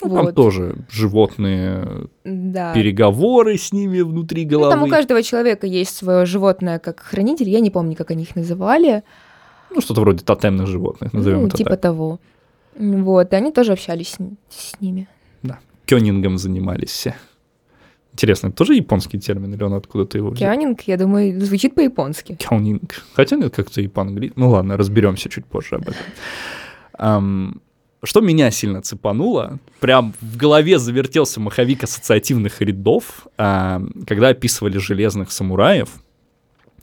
Ну, там Вот. тоже животные, Да. переговоры с ними внутри Ну, головы. там у каждого человека есть свое животное как хранитель. Я не помню, как они их называли. Ну, что-то вроде тотемных животных, назовем ну, это типа так. того. Вот, и они тоже общались с, с ними. Кёнингом занимались все. Интересно, это тоже японский термин, или он откуда-то его взял? Кянинг, я думаю, звучит по-японски. Кёнинг. Хотя нет, как-то и по-английски. Ну ладно, разберемся чуть позже об этом. Ам, что меня сильно цепануло, прям в голове завертелся маховик ассоциативных рядов, ам, когда описывали железных самураев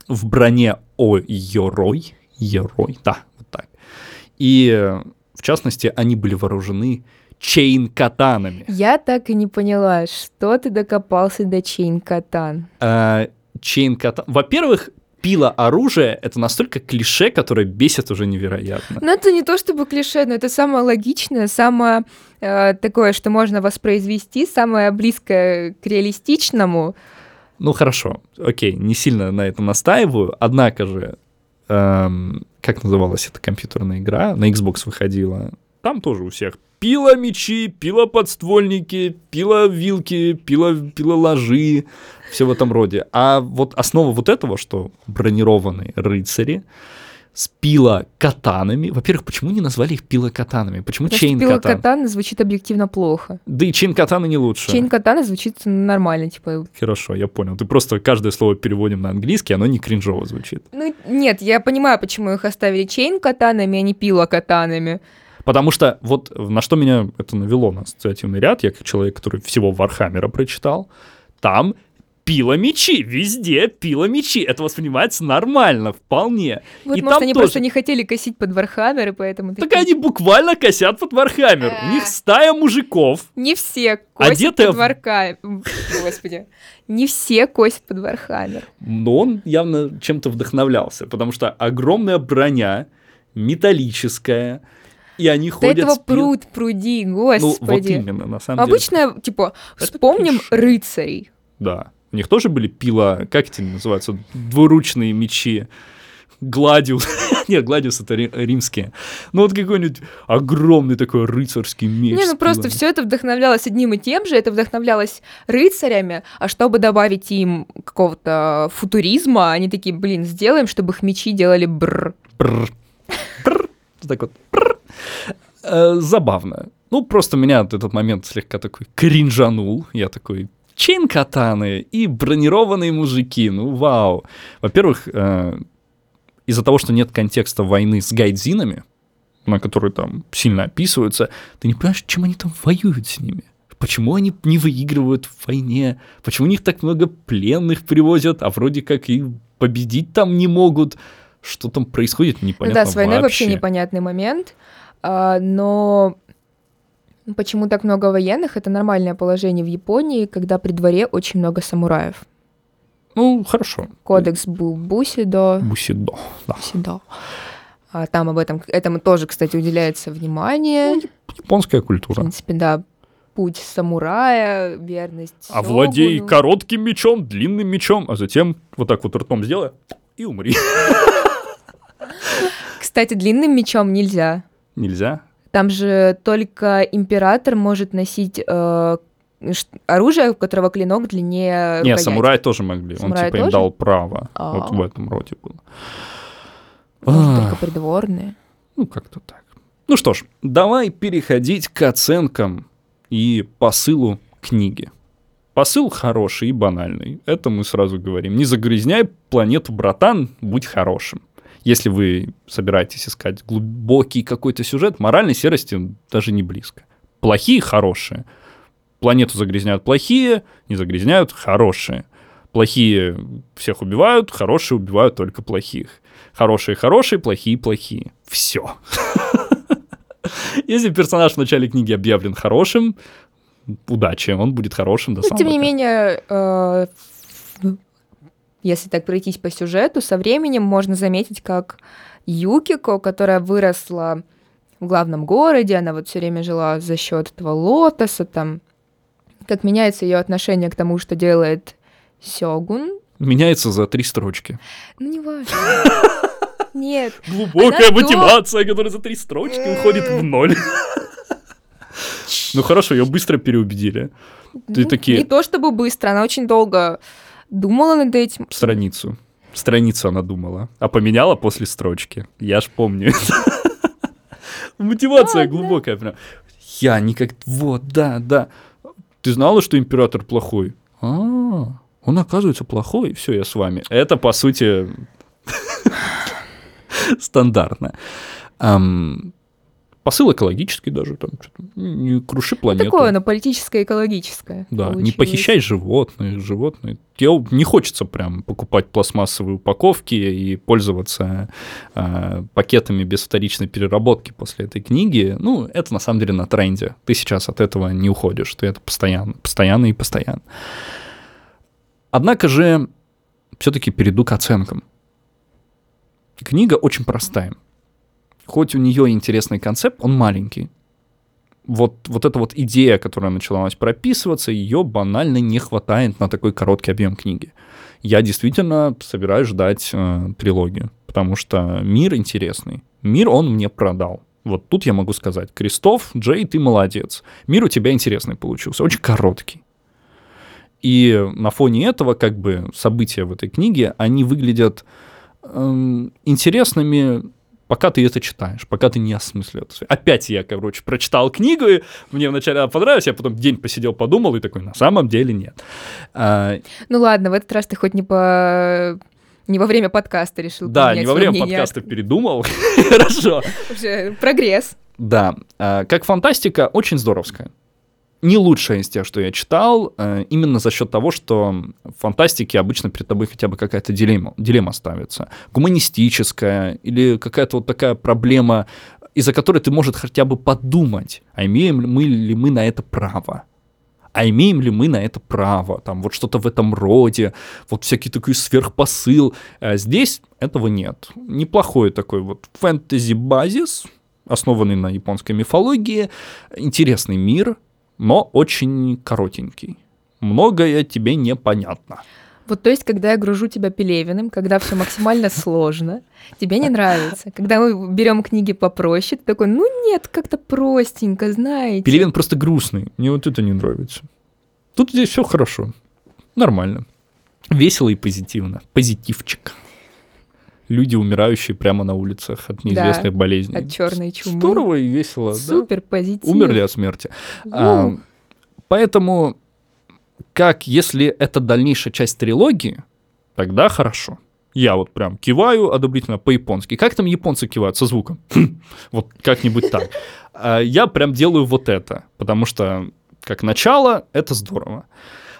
в броне о Йорой, Йорой, да, вот так. И, в частности, они были вооружены chain-катанами. Я так и не поняла, что ты докопался до chain катан. А, чейн-катан... Во-первых, пила оружие — это настолько клише, которое бесит уже невероятно. Ну, это не то чтобы клише, но это самое логичное, самое э, такое, что можно воспроизвести, самое близкое к реалистичному. Ну хорошо, окей, не сильно на этом настаиваю, однако же, эм, как называлась эта компьютерная игра, на Xbox выходила, там тоже у всех пила мечи, пила подствольники, пила вилки, пила, пила ложи, все в этом роде. А вот основа вот этого, что бронированные рыцари с пила катанами. Во-первых, почему не назвали их пила катанами? Почему Потому что chain пила катан? катана звучит объективно плохо. Да и chain катаны не лучше. Чейн катана звучит нормально, типа. Хорошо, я понял. Ты просто каждое слово переводим на английский, оно не кринжово звучит. Ну, нет, я понимаю, почему их оставили chain катанами, а не пила катанами. Потому что вот на что меня это навело на ассоциативный ряд, я как человек, который всего Warhammer а прочитал, там пила мечи, везде пила мечи. Это воспринимается нормально, вполне. Вот, И может, там они тоже. просто не хотели косить под Вархаммер, и поэтому... Так такие, они буквально косят под Вархаммер. У них стая мужиков. Не все косят под Вархаммер. Господи. Не все косят под Вархаммер. Но он явно чем-то вдохновлялся, потому что огромная броня, металлическая, и они До ходят этого с пил- пруд, пруди, Ну, вот господи. именно, на самом деле. Обычно, типа, Это вспомним клише. рыцарей. Да. У них тоже были пила, как эти называются, двуручные мечи. Гладиус. Нет, Гладиус это ри- римские. Ну вот какой-нибудь огромный такой рыцарский меч. Не, ну просто все это вдохновлялось одним и тем же, это вдохновлялось рыцарями, а чтобы добавить им какого-то футуризма, они такие, блин, сделаем, чтобы их мечи делали бр. Бррр. Вот Так вот. Бррр. Э, Забавно. Ну, просто меня этот момент слегка такой кринжанул. Я такой, чейн катаны и бронированные мужики. Ну, вау. Во-первых, э, из-за того, что нет контекста войны с гайдзинами, на которые там сильно описываются, ты не понимаешь, чем они там воюют с ними. Почему они не выигрывают в войне? Почему у них так много пленных привозят, а вроде как и победить там не могут? Что там происходит, непонятно Да, с войной вообще непонятный момент. А, но почему так много военных? Это нормальное положение в Японии, когда при дворе очень много самураев. Ну, хорошо. Кодекс был Бусидо. Бусидо, да. Бусидо. А там об этом, этому тоже, кстати, уделяется внимание. Ну, японская культура. В принципе, да. Путь самурая, верность Овладей сёгуну. коротким мечом, длинным мечом, а затем вот так вот ртом сделай и умри. Кстати, длинным мечом нельзя. Нельзя? Там же только император может носить э, оружие, у которого клинок длиннее Не, самураи тоже могли. Самураи Он типа тоже? им дал право. А-а-а. Вот в этом роде было. Может, только придворные? Ну, как-то так. Ну что ж, давай переходить к оценкам и посылу книги. Посыл хороший и банальный. Это мы сразу говорим. Не загрязняй планету, братан, будь хорошим. Если вы собираетесь искать глубокий какой-то сюжет, моральной серости даже не близко. Плохие — хорошие. Планету загрязняют плохие, не загрязняют хорошие. Плохие всех убивают, хорошие убивают только плохих. Хорошие хорошие, плохие плохие. Все. Если персонаж в начале книги объявлен хорошим, удачи, он будет хорошим до Но, самого Тем не менее, э, если так пройтись по сюжету, со временем можно заметить, как Юкико, которая выросла в главном городе, она вот все время жила за счет этого лотоса, там, как меняется ее отношение к тому, что делает Сёгун. Меняется за три строчки. Ну, не важно. Нет. Глубокая мотивация, которая за три строчки уходит в ноль. Ну хорошо, ее быстро переубедили. Ты ну, такие... Не то чтобы быстро, она очень долго думала над этим. Страницу. Страницу она думала. А поменяла после строчки. Я ж помню Мотивация глубокая прям. Я никак... Вот, да, да. Ты знала, что император плохой? А, он оказывается плохой. Все, я с вами. Это, по сути, стандартно посыл экологический даже, там, не круши планету. Такое, но политическое экологическое. Да, получилось. не похищай животных, животные. Я, не хочется прям покупать пластмассовые упаковки и пользоваться э, пакетами без вторичной переработки после этой книги. Ну, это на самом деле на тренде. Ты сейчас от этого не уходишь, ты это постоянно, постоянно и постоянно. Однако же все-таки перейду к оценкам. Книга очень простая хоть у нее интересный концепт, он маленький. Вот, вот эта вот идея, которая началась прописываться, ее банально не хватает на такой короткий объем книги. Я действительно собираюсь ждать э, трилогию, потому что мир интересный. Мир он мне продал. Вот тут я могу сказать, Крестов, Джей, ты молодец. Мир у тебя интересный получился, очень короткий. И на фоне этого, как бы, события в этой книге, они выглядят эм, интересными пока ты это читаешь, пока ты не осмыслил это. Опять я, короче, прочитал книгу, и мне вначале понравилось, я потом день посидел, подумал, и такой, на самом деле нет. А... Ну ладно, в этот раз ты хоть не по не во время подкаста решил Да, не во время мнение. подкаста передумал. Хорошо. Уже прогресс. Да. А, как фантастика, очень здоровская не лучшая из тех, что я читал, э, именно за счет того, что в фантастике обычно перед тобой хотя бы какая-то дилемма, дилемма ставится. Гуманистическая или какая-то вот такая проблема, из-за которой ты можешь хотя бы подумать, а имеем ли мы, ли мы на это право а имеем ли мы на это право, там вот что-то в этом роде, вот всякий такой сверхпосыл. А здесь этого нет. Неплохой такой вот фэнтези-базис, основанный на японской мифологии, интересный мир, но очень коротенький. Многое тебе непонятно. Вот то есть, когда я гружу тебя Пелевиным, когда все максимально сложно, тебе не нравится. Когда мы берем книги попроще, ты такой, ну нет, как-то простенько, знаете. Пелевин просто грустный, мне вот это не нравится. Тут здесь все хорошо, нормально, весело и позитивно, позитивчик. Люди, умирающие прямо на улицах от неизвестных да, болезней. От черной чумы. Здорово и весело. Супер да? позитив. Умерли от смерти. А, поэтому, как если это дальнейшая часть трилогии, тогда хорошо. Я вот прям киваю одобрительно по-японски. Как там японцы кивают со звуком? Вот как-нибудь так. А Я прям делаю вот это, потому что как начало это здорово.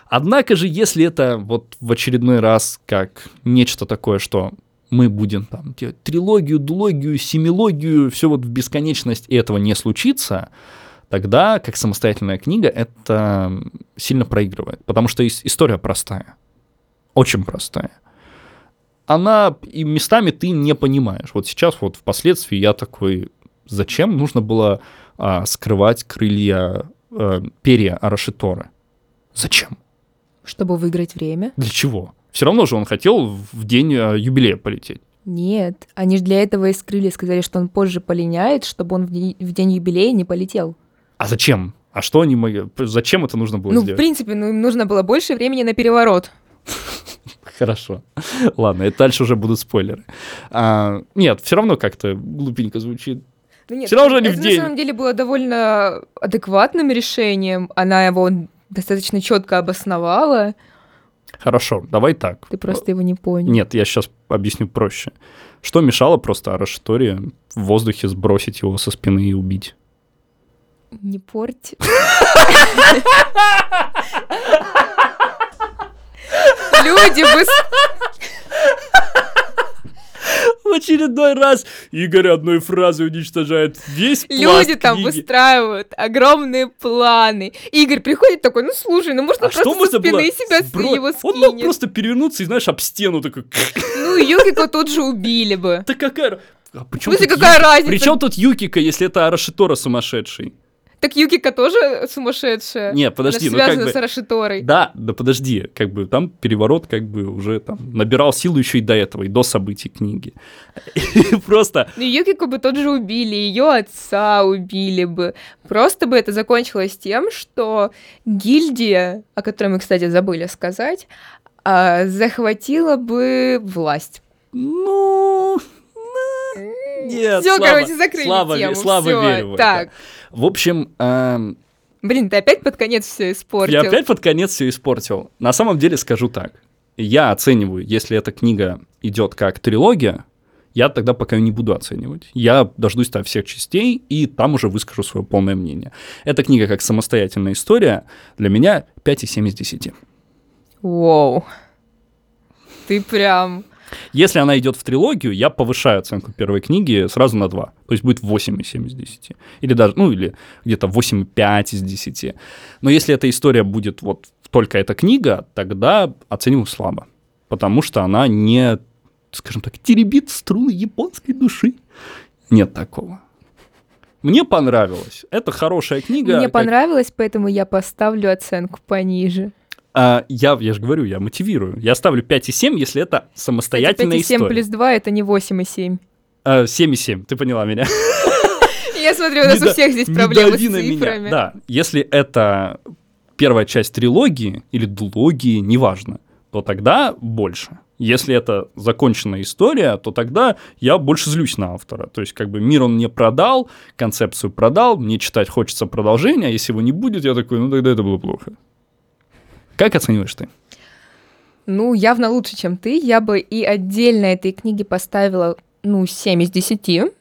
Однако же, если это вот в очередной раз как нечто такое, что мы будем там делать трилогию, дулогию, семилогию, все вот в бесконечность, и этого не случится, тогда, как самостоятельная книга, это сильно проигрывает. Потому что ис- история простая. Очень простая. Она и местами ты не понимаешь. Вот сейчас вот впоследствии я такой, зачем нужно было а, скрывать крылья, а, перья Арашиторы? Зачем? Чтобы выиграть время. Для чего? Все равно же он хотел в день а, юбилея полететь. Нет, они же для этого и скрыли, сказали, что он позже полиняет, чтобы он в день, в день юбилея не полетел. А зачем? А что они могли... Зачем это нужно было ну, в сделать? принципе, ну, им нужно было больше времени на переворот. Хорошо. Ладно, это дальше уже будут спойлеры. А, нет, все равно как-то глупенько звучит. Ну, нет, Всё равно же они это в на день. самом деле было довольно адекватным решением. Она его достаточно четко обосновала. Хорошо, давай так. Ты просто его не понял. Нет, я сейчас объясню проще. Что мешало просто Арашиторе в воздухе сбросить его со спины и убить? Не порть. Люди бы... В очередной раз Игорь одной фразой уничтожает весь Люди там выстраивают огромные планы. Игорь приходит такой, ну слушай, ну можно А просто что можно было спины себя с- сбро- его Он мог скинет. просто перевернуться и, знаешь, об стену такой... Ну, Юкико тут же убили бы. Да какая... А В при чём смысле, тут какая Ю- разница? при чём тут Юкика, если это Арашитора сумасшедший? Так Юкика тоже сумасшедшая. Нет, подожди, Она ну как бы... с Арашиторой. Да, да подожди, как бы там переворот как бы уже там набирал силу еще и до этого, и до событий книги. Просто Ну, Юкику бы тот же убили, ее отца убили бы. Просто бы это закончилось тем, что гильдия, о которой мы, кстати, забыли сказать, а, захватила бы власть. Ну, нет, Все, слабо, короче, закрыли слабо, тему. слабо всё. верю в это. Так, В общем, эм, блин, ты опять под конец все испортил. я опять под конец все испортил. На самом деле скажу так. Я оцениваю, если эта книга идет как трилогия, я тогда пока не буду оценивать. Я дождусь там всех частей, и там уже выскажу свое полное мнение. Эта книга как самостоятельная история для меня 5,7 из 10. Воу. Ты прям... Если она идет в трилогию, я повышаю оценку первой книги сразу на 2. То есть будет 8,7 из 10. Или даже, ну, или где-то 8,5 из 10. Но если эта история будет вот только эта книга, тогда оцениваю слабо. Потому что она не, скажем так, теребит струны японской души. Нет такого. Мне понравилось. Это хорошая книга. Мне как- понравилось, поэтому я поставлю оценку пониже. А, я, я же говорю, я мотивирую. Я ставлю 5,7, если это самостоятельная 5,7 история. плюс 2 это не 8,7. А, 7,7, ты поняла меня. Я смотрю, у нас у всех здесь проблемы с цифрами. Да, если это первая часть трилогии или дулогии, неважно, то тогда больше. Если это законченная история, то тогда я больше злюсь на автора. То есть, как бы мир он мне продал, концепцию продал, мне читать хочется продолжения, а если его не будет, я такой, ну тогда это было плохо. Как оцениваешь ты? Ну, явно лучше, чем ты. Я бы и отдельно этой книге поставила, ну, 7 из 10.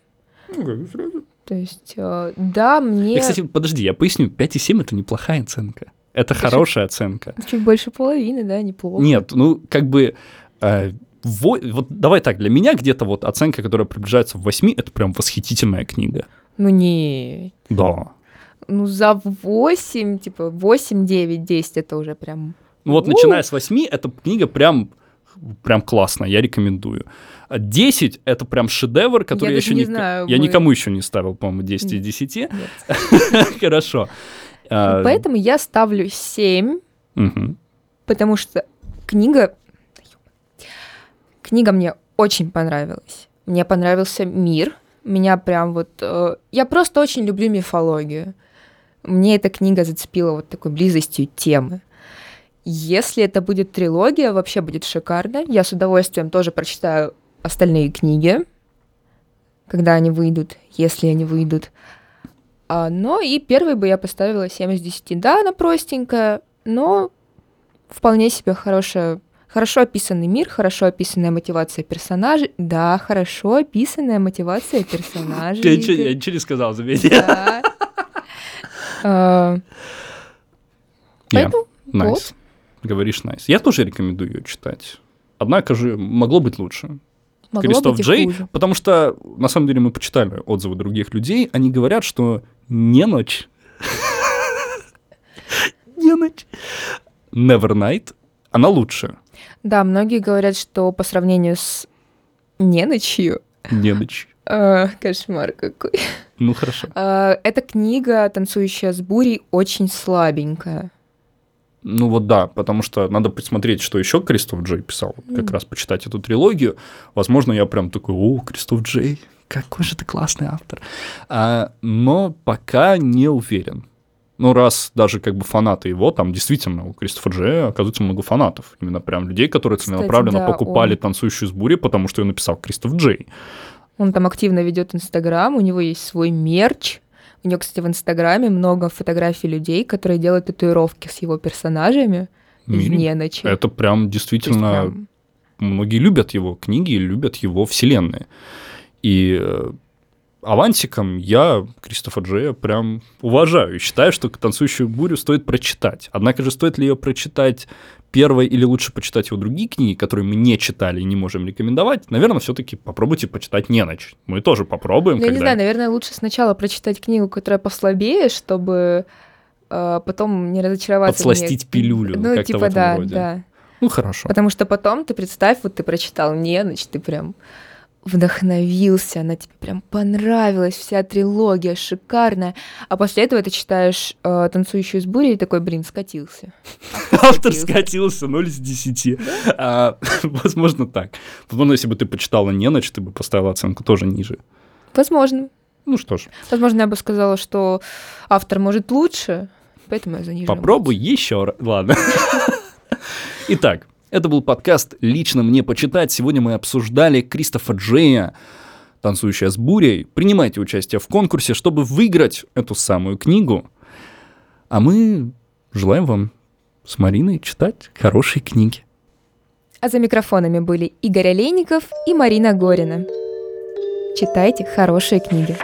То есть, э, да, мне И, кстати, подожди, я поясню, 5,7 это неплохая оценка. Это хорошая оценка. чуть больше половины, да, неплохо. Нет, ну, как бы... э, во- вот давай так, для меня где-то вот оценка, которая приближается в 8, это прям восхитительная книга. Ну, не... Да. Ну, за 8, типа, 8, 9, 10 это уже прям... Ну вот, У. начиная с 8, эта книга прям прям классная, я рекомендую. А 10 — это прям шедевр, который я, даже еще не ни- знаю, я мы- никому еще не ставил, по-моему, 10 из 10. Нет. Хорошо. А, Поэтому я ставлю 7, мгм. потому что книга... Книга мне очень понравилась. Мне понравился мир. Меня прям вот... э, я просто очень люблю мифологию. Мне эта книга зацепила вот такой близостью темы. Если это будет трилогия, вообще будет шикарно. Я с удовольствием тоже прочитаю остальные книги, когда они выйдут, если они выйдут. А, но и первой бы я поставила 7 из 10. Да, она простенькая, но вполне себе хорошая, Хорошо описанный мир, хорошо описанная мотивация персонажей. Да, хорошо описанная мотивация персонажей. Я ничего, не сказал, заметьте. Да. Я. Поэтому Nice. Говоришь nice. Я тоже рекомендую ее читать. Однако же могло быть лучше. могло Кристоф быть Джей, хуже. потому что на самом деле мы почитали отзывы других людей, они говорят, что не ночь, не ночь, Nevernight, она лучше, Да, многие говорят, что по сравнению с не ночью, не ночь. А, кошмар какой. Ну хорошо. А, Эта книга «Танцующая с бурей» очень слабенькая. Ну вот да, потому что надо посмотреть, что еще Кристоф Джей писал, вот как раз почитать эту трилогию. Возможно, я прям такой, о, Кристоф Джей, какой же ты классный автор. А, но пока не уверен. Ну, раз даже как бы фанаты его, там действительно у Кристофа Джея оказывается много фанатов. Именно прям людей, которые Кстати, целенаправленно да, покупали он- «Танцующую с бурей», потому что ее написал Кристоф Джей. Он там активно ведет Инстаграм, у него есть свой мерч. У него, кстати, в Инстаграме много фотографий людей, которые делают татуировки с его персонажами из Мире. «Не ночи». Это прям есть действительно прям многие любят его книги любят его вселенные. И авансиком я Кристофа Джея прям уважаю. и Считаю, что «Танцующую бурю» стоит прочитать. Однако же стоит ли ее прочитать первой или лучше почитать его другие книги, которые мы не читали и не можем рекомендовать? Наверное, все-таки попробуйте почитать «Не ночь». Мы тоже попробуем. Я не когда- знаю, наверное, лучше сначала прочитать книгу, которая послабее, чтобы э, потом не разочароваться. в. Подсластить пилюлю, Ну, как-то в типа, этом да, роде. да. Ну, хорошо. Потому что потом ты представь, вот ты прочитал «Не ночь», ты прям вдохновился, она тебе прям понравилась, вся трилогия шикарная. А после этого ты читаешь э, «Танцующую с бурей» и такой, блин, скатился. Автор скатился 0 из 10. А, возможно, так. Возможно, если бы ты почитала «Не ночь», ты бы поставила оценку тоже ниже. Возможно. Ну что ж, Возможно, я бы сказала, что автор может лучше, поэтому я занижу. попробуй еще раз. Ладно. Итак, это был подкаст «Лично мне почитать». Сегодня мы обсуждали Кристофа Джея, «Танцующая с бурей». Принимайте участие в конкурсе, чтобы выиграть эту самую книгу. А мы желаем вам с Мариной читать хорошие книги. А за микрофонами были Игорь Олейников и Марина Горина. Читайте хорошие книги.